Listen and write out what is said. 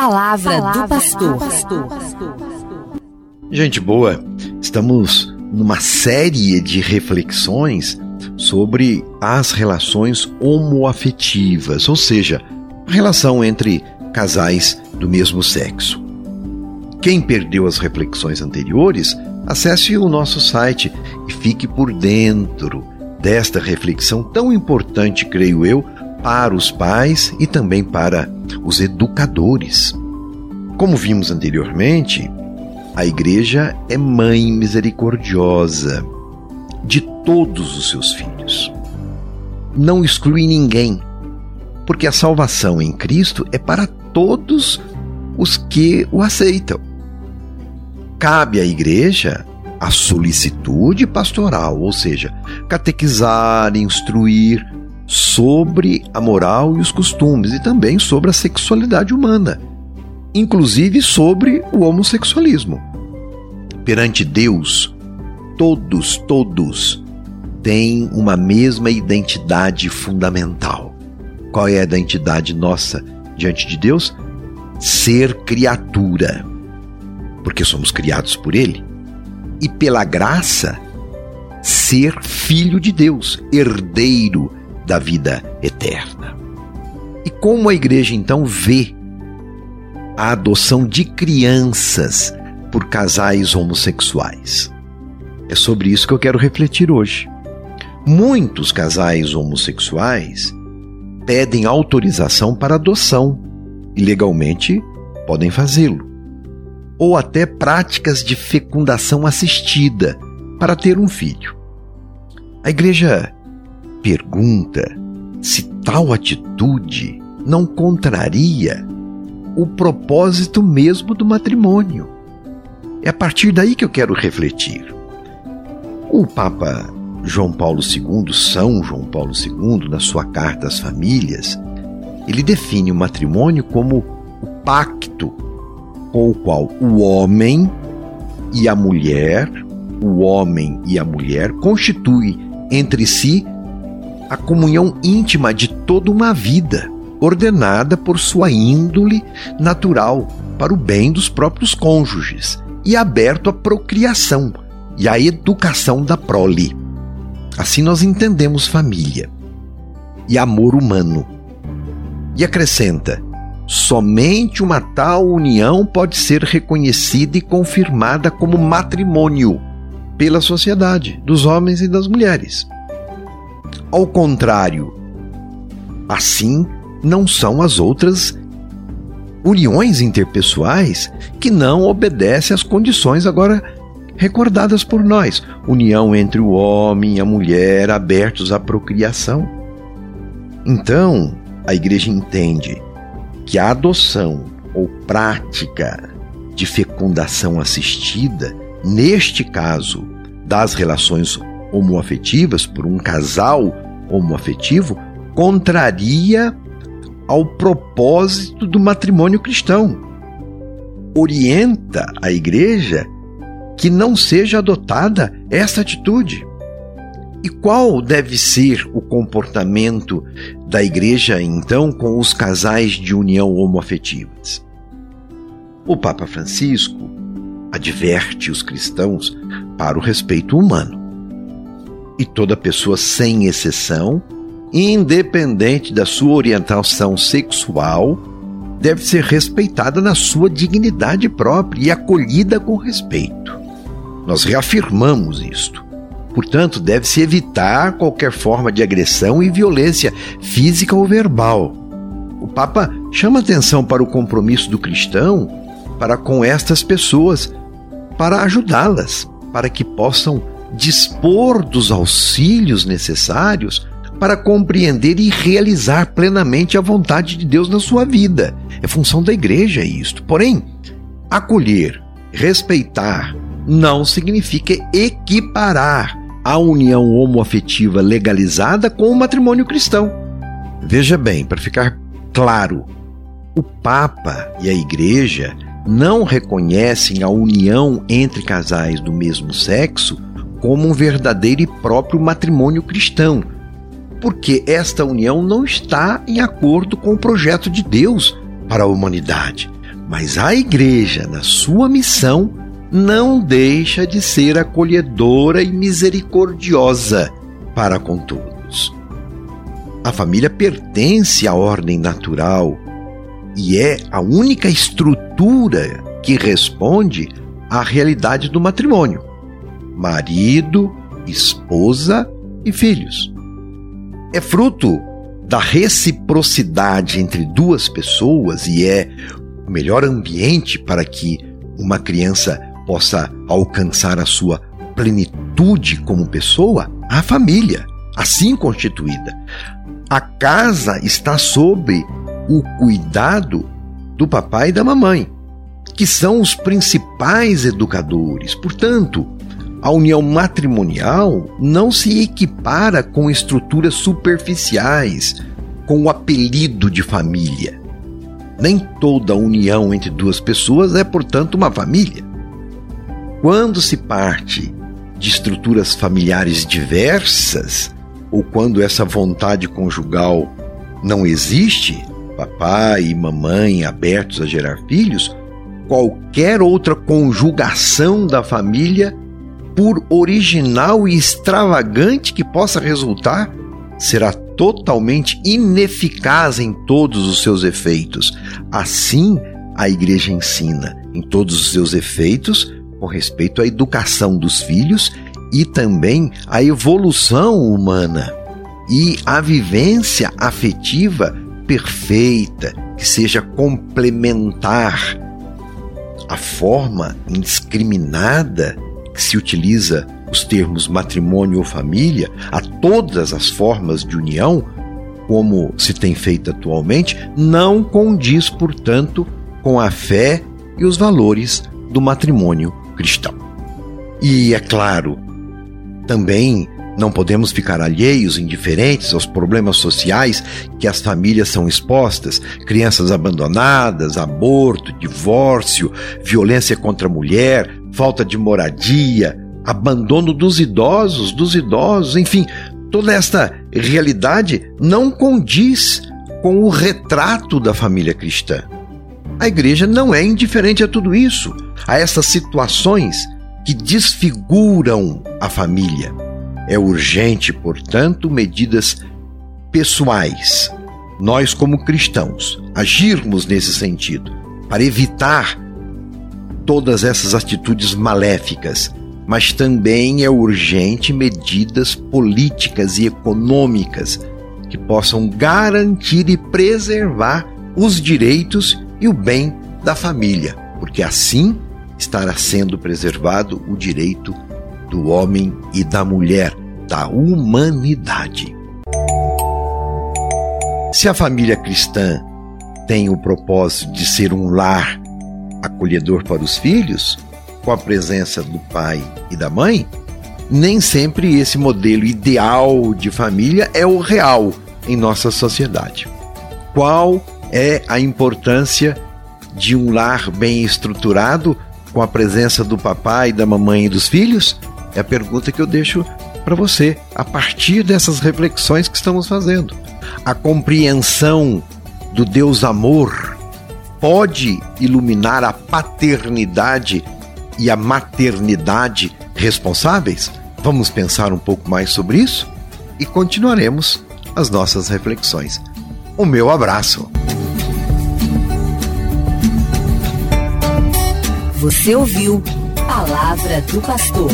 palavra, palavra do pastor. Gente boa, estamos numa série de reflexões sobre as relações homoafetivas, ou seja, a relação entre casais do mesmo sexo. Quem perdeu as reflexões anteriores, acesse o nosso site e fique por dentro desta reflexão tão importante, creio eu, para os pais e também para os educadores. Como vimos anteriormente, a igreja é mãe misericordiosa de todos os seus filhos. Não exclui ninguém, porque a salvação em Cristo é para todos os que o aceitam. Cabe à igreja a solicitude pastoral, ou seja, catequizar, instruir sobre a moral e os costumes e também sobre a sexualidade humana, inclusive sobre o homossexualismo. Perante Deus, todos, todos têm uma mesma identidade fundamental. Qual é a identidade nossa diante de Deus? Ser criatura, porque somos criados por Ele, e pela graça, ser filho de Deus, herdeiro da vida eterna. E como a igreja então vê a adoção de crianças por casais homossexuais? É sobre isso que eu quero refletir hoje. Muitos casais homossexuais pedem autorização para adoção e legalmente podem fazê-lo. Ou até práticas de fecundação assistida para ter um filho. A igreja pergunta se tal atitude não contraria o propósito mesmo do matrimônio. É a partir daí que eu quero refletir. O Papa João Paulo II, São João Paulo II, na sua carta às famílias, ele define o matrimônio como o pacto com o qual o homem e a mulher, o homem e a mulher constituem entre si a comunhão íntima de toda uma vida, ordenada por sua índole natural para o bem dos próprios cônjuges e aberto à procriação e à educação da prole. Assim nós entendemos família e amor humano. E acrescenta: somente uma tal união pode ser reconhecida e confirmada como matrimônio pela sociedade, dos homens e das mulheres. Ao contrário, assim não são as outras uniões interpessoais que não obedecem às condições agora recordadas por nós: união entre o homem e a mulher abertos à procriação. Então, a igreja entende que a adoção ou prática de fecundação assistida, neste caso das relações homoafetivas por um casal homoafetivo contraria ao propósito do matrimônio cristão. Orienta a igreja que não seja adotada essa atitude. E qual deve ser o comportamento da igreja então com os casais de união homoafetivas? O Papa Francisco adverte os cristãos para o respeito humano e toda pessoa, sem exceção, independente da sua orientação sexual, deve ser respeitada na sua dignidade própria e acolhida com respeito. Nós reafirmamos isto. Portanto, deve-se evitar qualquer forma de agressão e violência física ou verbal. O Papa chama atenção para o compromisso do cristão para com estas pessoas, para ajudá-las, para que possam dispor dos auxílios necessários para compreender e realizar plenamente a vontade de Deus na sua vida. É função da igreja isto. Porém, acolher, respeitar, não significa equiparar a união homoafetiva legalizada com o matrimônio cristão. Veja bem, para ficar claro, o Papa e a Igreja não reconhecem a união entre casais do mesmo sexo como um verdadeiro e próprio matrimônio cristão, porque esta união não está em acordo com o projeto de Deus para a humanidade. Mas a igreja, na sua missão, não deixa de ser acolhedora e misericordiosa para com todos. A família pertence à ordem natural e é a única estrutura que responde à realidade do matrimônio: marido, esposa e filhos. É fruto da reciprocidade entre duas pessoas e é o melhor ambiente para que uma criança possa alcançar a sua plenitude como pessoa, a família, assim constituída. A casa está sob o cuidado do papai e da mamãe, que são os principais educadores. Portanto, a união matrimonial não se equipara com estruturas superficiais, com o apelido de família. Nem toda união entre duas pessoas é, portanto, uma família. Quando se parte de estruturas familiares diversas, ou quando essa vontade conjugal não existe, papai e mamãe abertos a gerar filhos, qualquer outra conjugação da família, por original e extravagante que possa resultar, será totalmente ineficaz em todos os seus efeitos. Assim, a igreja ensina em todos os seus efeitos com respeito à educação dos filhos e também à evolução humana e à vivência afetiva perfeita, que seja complementar. A forma indiscriminada que se utiliza os termos matrimônio ou família a todas as formas de união, como se tem feito atualmente, não condiz, portanto, com a fé e os valores do matrimônio cristão. E é claro, também não podemos ficar alheios, indiferentes aos problemas sociais que as famílias são expostas: crianças abandonadas, aborto, divórcio, violência contra a mulher, falta de moradia, abandono dos idosos, dos idosos, enfim, toda esta realidade não condiz com o retrato da família cristã. A igreja não é indiferente a tudo isso, a essas situações que desfiguram a família. É urgente, portanto, medidas pessoais. Nós, como cristãos, agirmos nesse sentido, para evitar todas essas atitudes maléficas, mas também é urgente medidas políticas e econômicas que possam garantir e preservar os direitos e o bem da família, porque assim estará sendo preservado o direito do homem e da mulher, da humanidade. Se a família cristã tem o propósito de ser um lar acolhedor para os filhos, com a presença do pai e da mãe, nem sempre esse modelo ideal de família é o real em nossa sociedade. Qual é a importância de um lar bem estruturado com a presença do papai, da mamãe e dos filhos? É a pergunta que eu deixo para você a partir dessas reflexões que estamos fazendo. A compreensão do Deus amor pode iluminar a paternidade e a maternidade responsáveis? Vamos pensar um pouco mais sobre isso e continuaremos as nossas reflexões. O meu abraço. Você ouviu Palavra do Pastor.